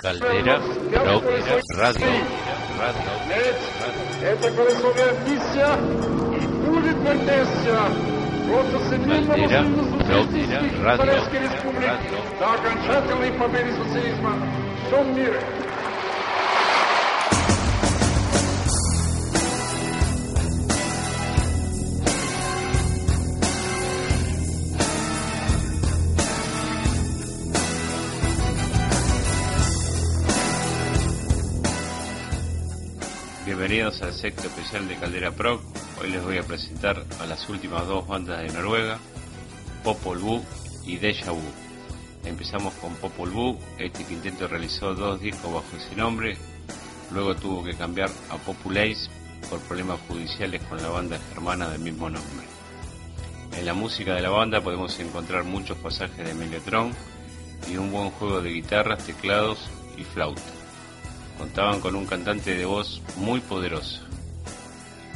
Caldera, Radio, Radio, Radio. Это колесовая миссия и будет Мертесия против Caldera, Соединенного Radio, Radio. до окончательной победы социализма в всем мире. Bienvenidos al sexto especial de Caldera Proc. Hoy les voy a presentar a las últimas dos bandas de Noruega, Popol Vuh y Deja Vu. Empezamos con Popol Vuh. Este quinteto realizó dos discos bajo ese nombre. Luego tuvo que cambiar a Populace por problemas judiciales con la banda germana del mismo nombre. En la música de la banda podemos encontrar muchos pasajes de Mellotron y un buen juego de guitarras, teclados y flauta contaban con un cantante de voz muy poderoso.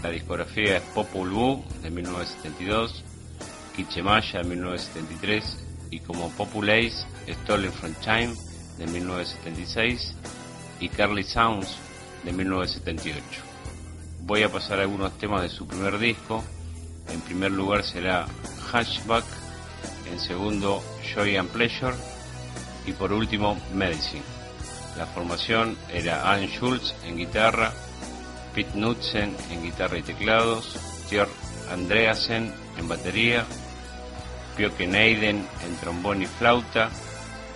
La discografía es Popol Vuh de 1972, Kichemaya de 1973 y como Populace, Stolen from Time de 1976 y Carly Sounds de 1978. Voy a pasar algunos temas de su primer disco. En primer lugar será Hatchback, en segundo Joy and Pleasure y por último Medicine. La formación era Alan Schultz en guitarra, Pete Knudsen en guitarra y teclados, Tjör Andreasen en batería, Pioke Neiden en trombón y flauta,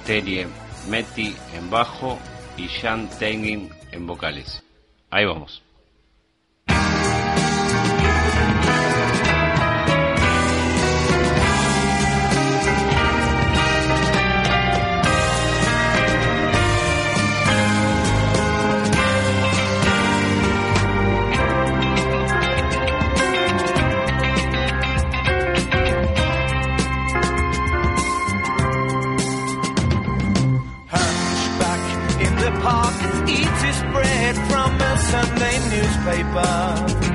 Terje Metti en bajo y Jan Tengin en vocales. Ahí vamos. paper.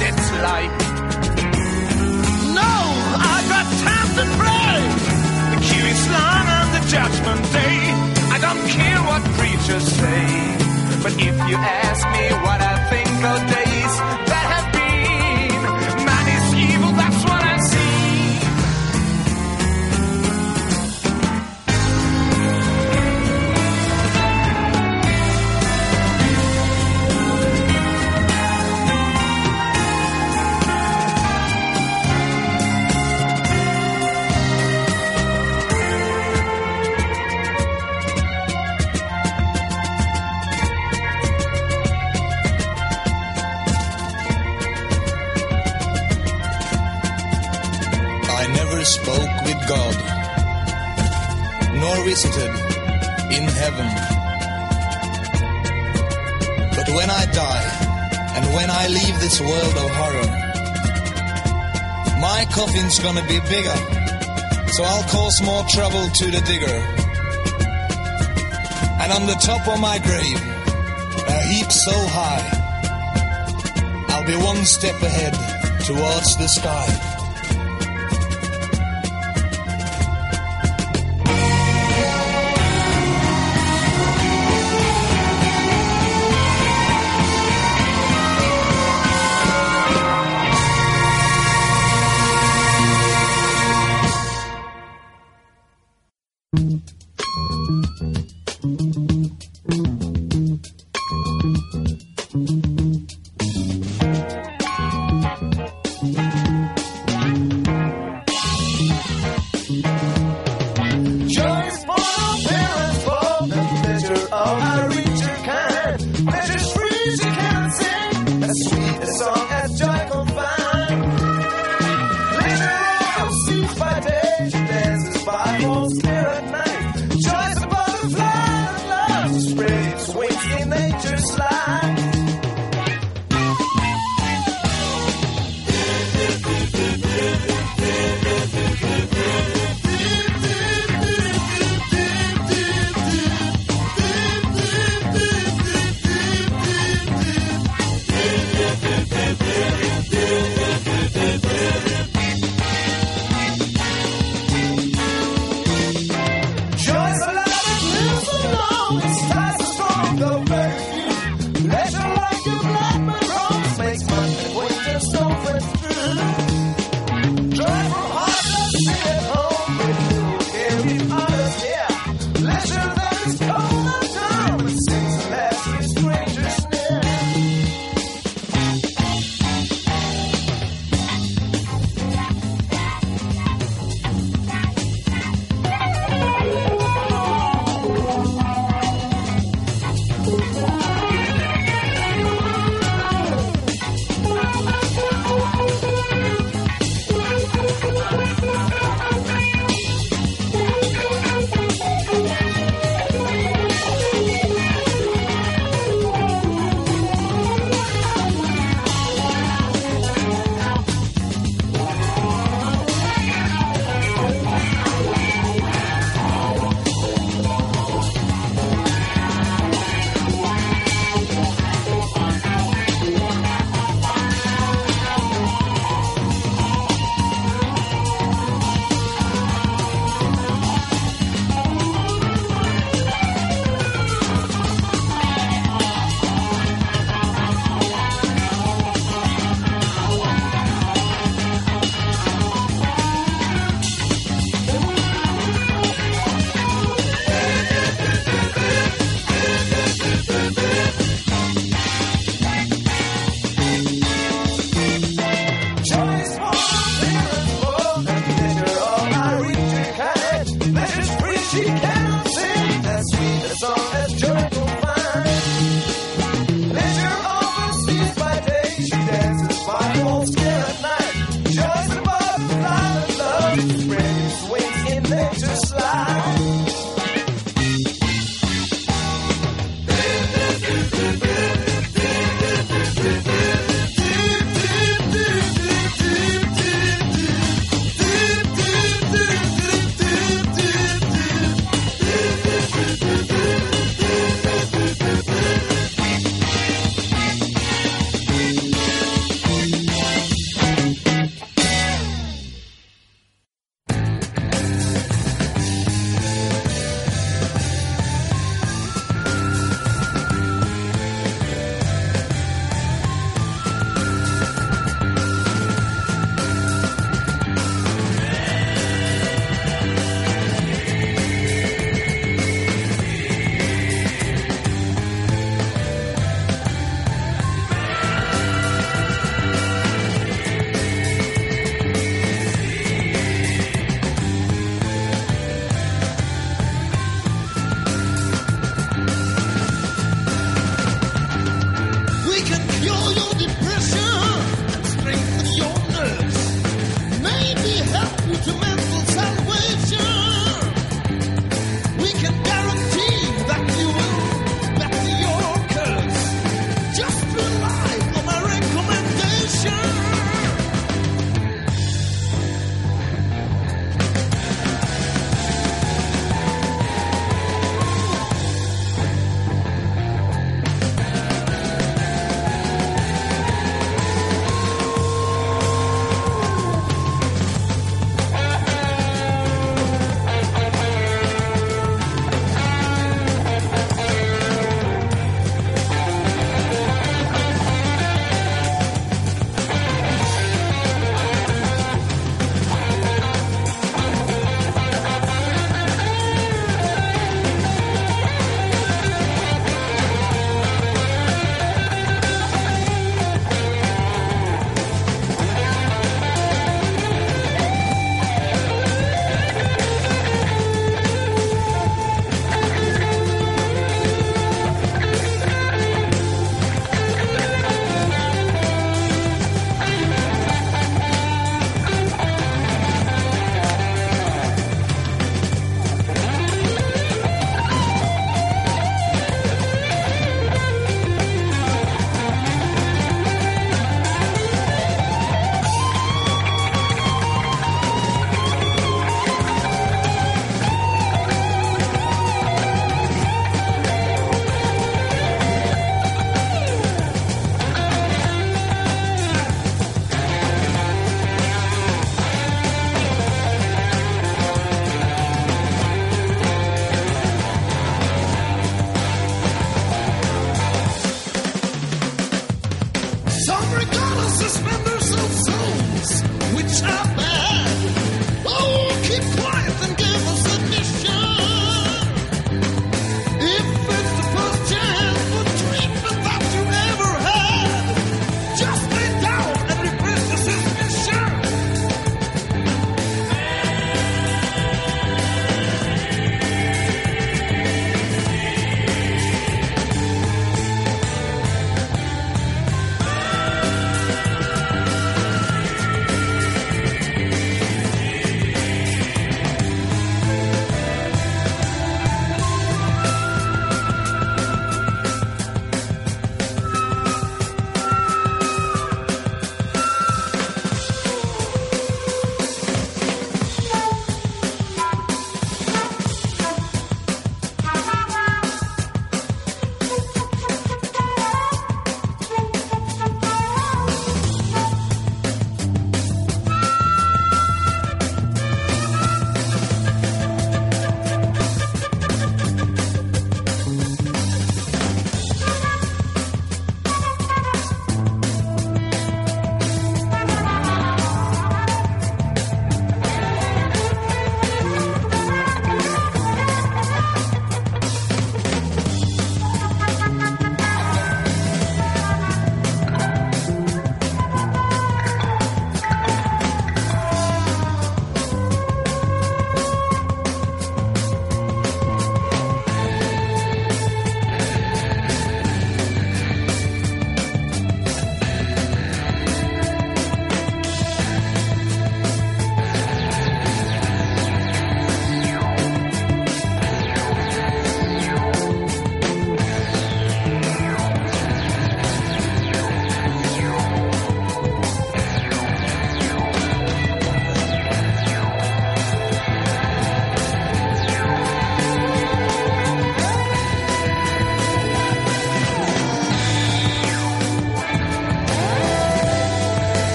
Like. No, I got time to pray. The queue is long on the judgment day. I don't care what preachers say. But if you ask me what I this world of horror, my coffin's gonna be bigger, so I'll cause more trouble to the digger. And on the top of my grave, a heap so high, I'll be one step ahead towards the sky.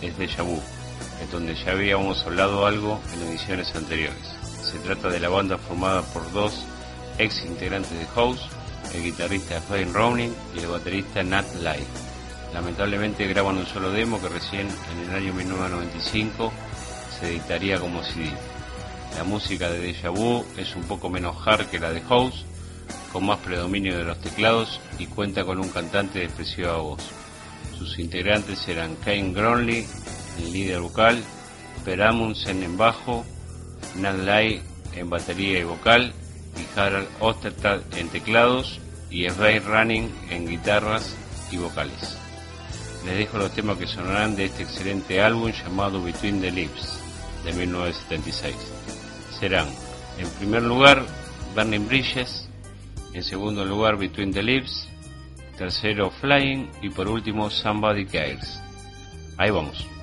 Es Deja Vu, en donde ya habíamos hablado algo en ediciones anteriores. Se trata de la banda formada por dos ex integrantes de House, el guitarrista Fane Rowling y el baterista Nat Light. Lamentablemente graban un solo demo que recién en el año 1995 se editaría como CD. La música de Deja Vu es un poco menos hard que la de House, con más predominio de los teclados y cuenta con un cantante de expresiva voz. Sus integrantes eran Kane Gronley en líder vocal, Per Amundsen en bajo, Nat Lai en batería y vocal y Harald Ostertag en teclados y Svein Running en guitarras y vocales. Les dejo los temas que sonarán de este excelente álbum llamado Between the Lips de 1976. Serán, en primer lugar, Burning Bridges, en segundo lugar, Between the Lips, tercero, Flying y por último, Somebody Cares. Ahí vamos.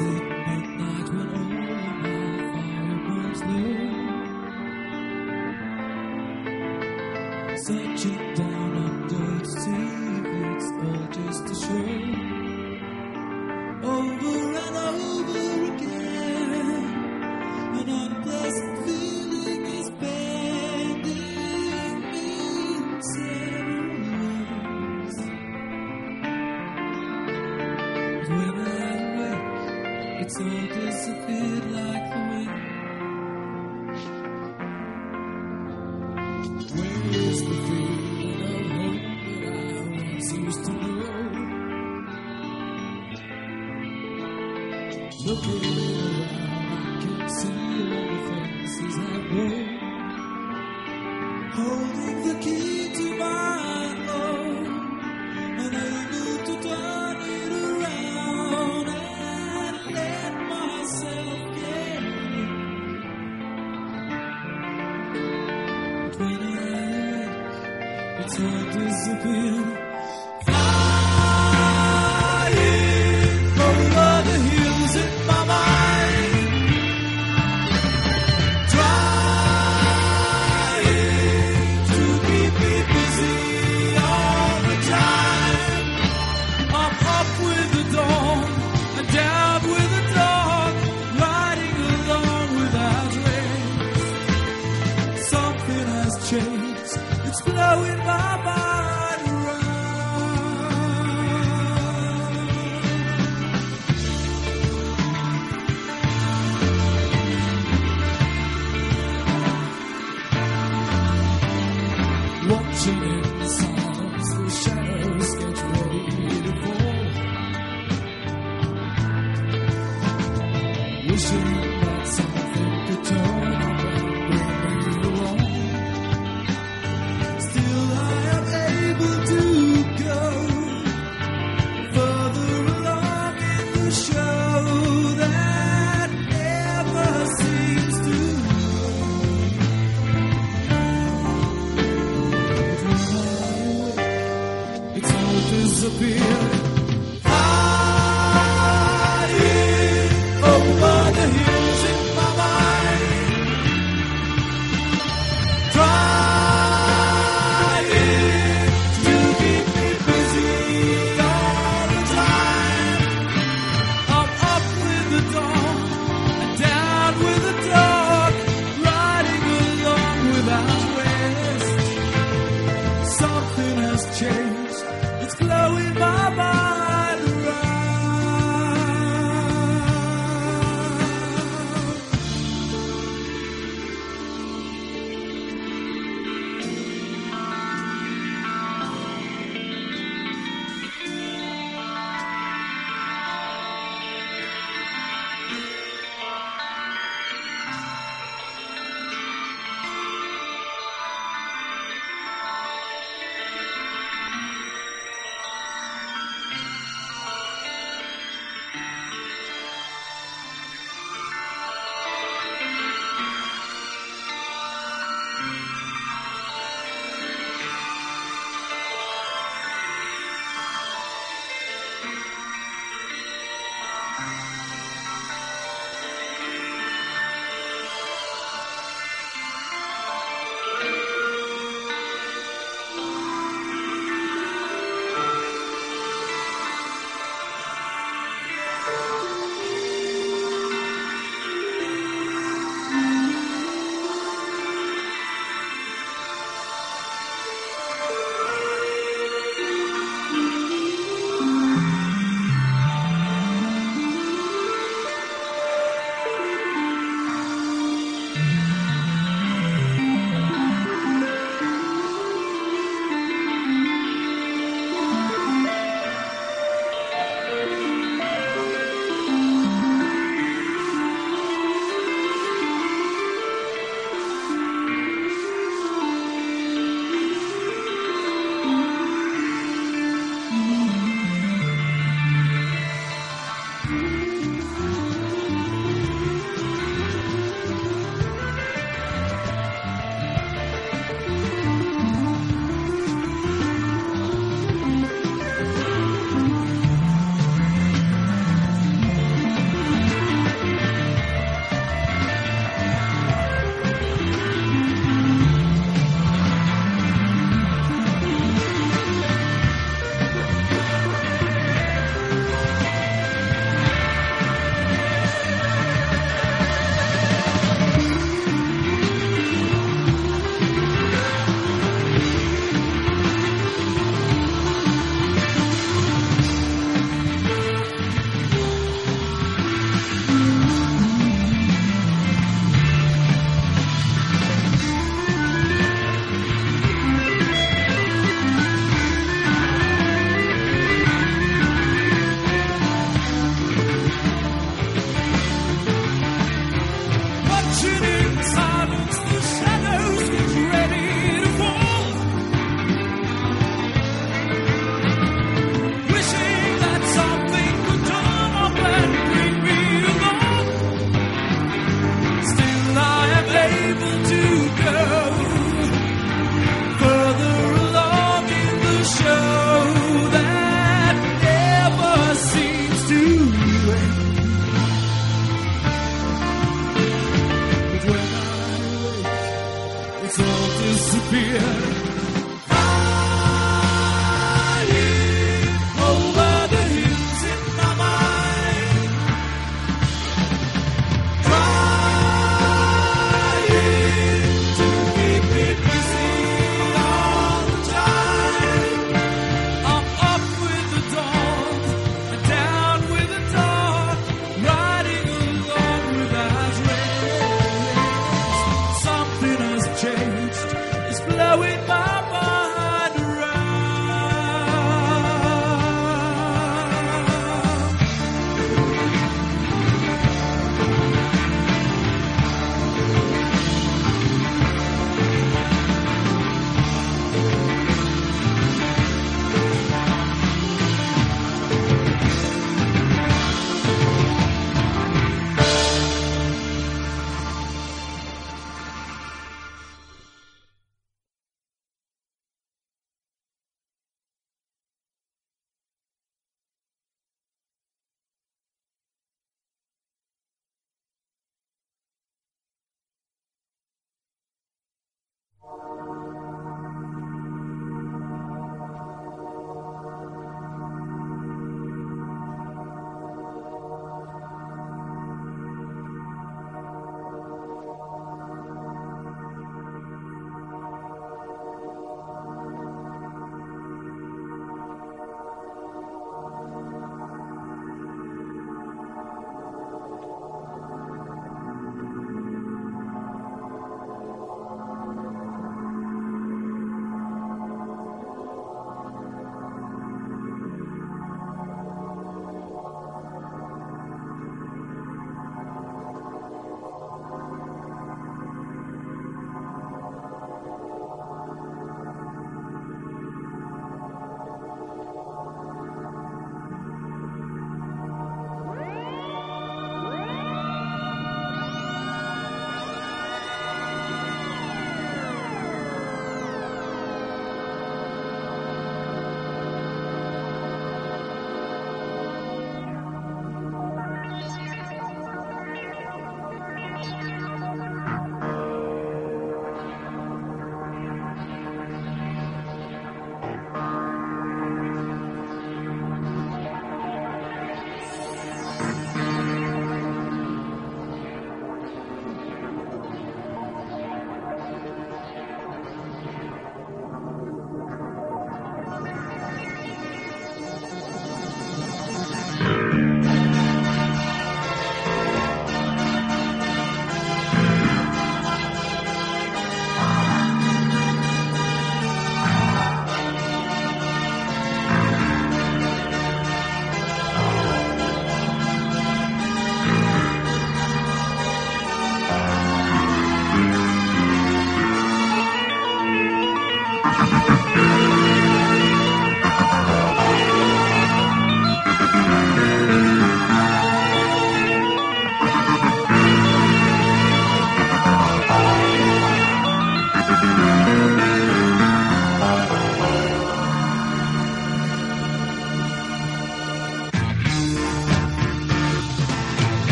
You.